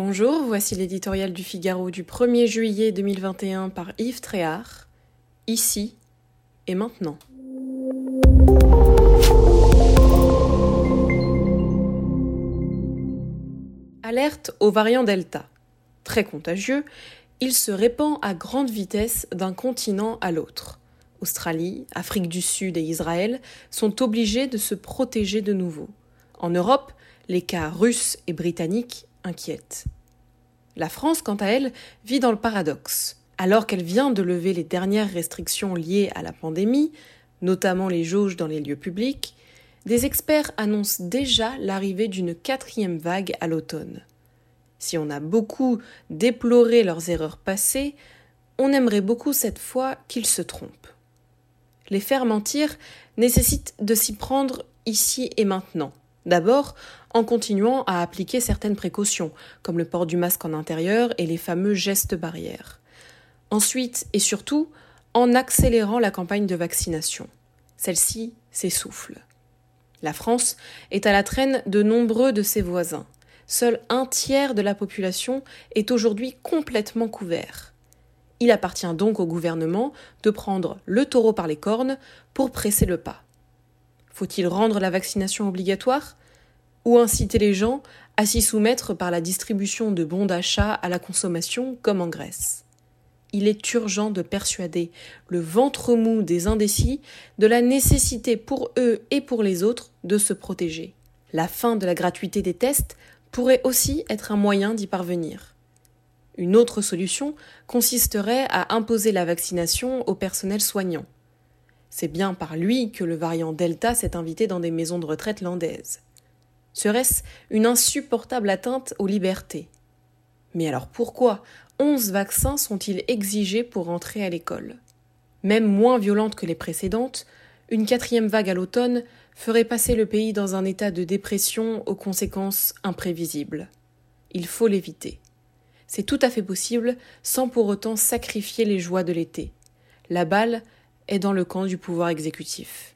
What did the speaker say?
Bonjour, voici l'éditorial du Figaro du 1er juillet 2021 par Yves Tréhard. Ici et maintenant. Alerte au variant Delta. Très contagieux, il se répand à grande vitesse d'un continent à l'autre. Australie, Afrique du Sud et Israël sont obligés de se protéger de nouveau. En Europe, les cas russes et britanniques inquiètent. La France, quant à elle, vit dans le paradoxe. Alors qu'elle vient de lever les dernières restrictions liées à la pandémie, notamment les jauges dans les lieux publics, des experts annoncent déjà l'arrivée d'une quatrième vague à l'automne. Si on a beaucoup déploré leurs erreurs passées, on aimerait beaucoup cette fois qu'ils se trompent. Les faire mentir nécessite de s'y prendre ici et maintenant. D'abord, en continuant à appliquer certaines précautions, comme le port du masque en intérieur et les fameux gestes barrières. Ensuite et surtout, en accélérant la campagne de vaccination. Celle-ci s'essouffle. La France est à la traîne de nombreux de ses voisins. Seul un tiers de la population est aujourd'hui complètement couvert. Il appartient donc au gouvernement de prendre le taureau par les cornes pour presser le pas. Faut-il rendre la vaccination obligatoire Ou inciter les gens à s'y soumettre par la distribution de bons d'achat à la consommation comme en Grèce? Il est urgent de persuader le ventre mou des indécis de la nécessité pour eux et pour les autres de se protéger. La fin de la gratuité des tests pourrait aussi être un moyen d'y parvenir. Une autre solution consisterait à imposer la vaccination au personnel soignant. C'est bien par lui que le variant Delta s'est invité dans des maisons de retraite landaises. Serait-ce une insupportable atteinte aux libertés? Mais alors pourquoi onze vaccins sont-ils exigés pour entrer à l'école? Même moins violente que les précédentes, une quatrième vague à l'automne ferait passer le pays dans un état de dépression aux conséquences imprévisibles. Il faut l'éviter. C'est tout à fait possible sans pour autant sacrifier les joies de l'été. La balle est dans le camp du pouvoir exécutif.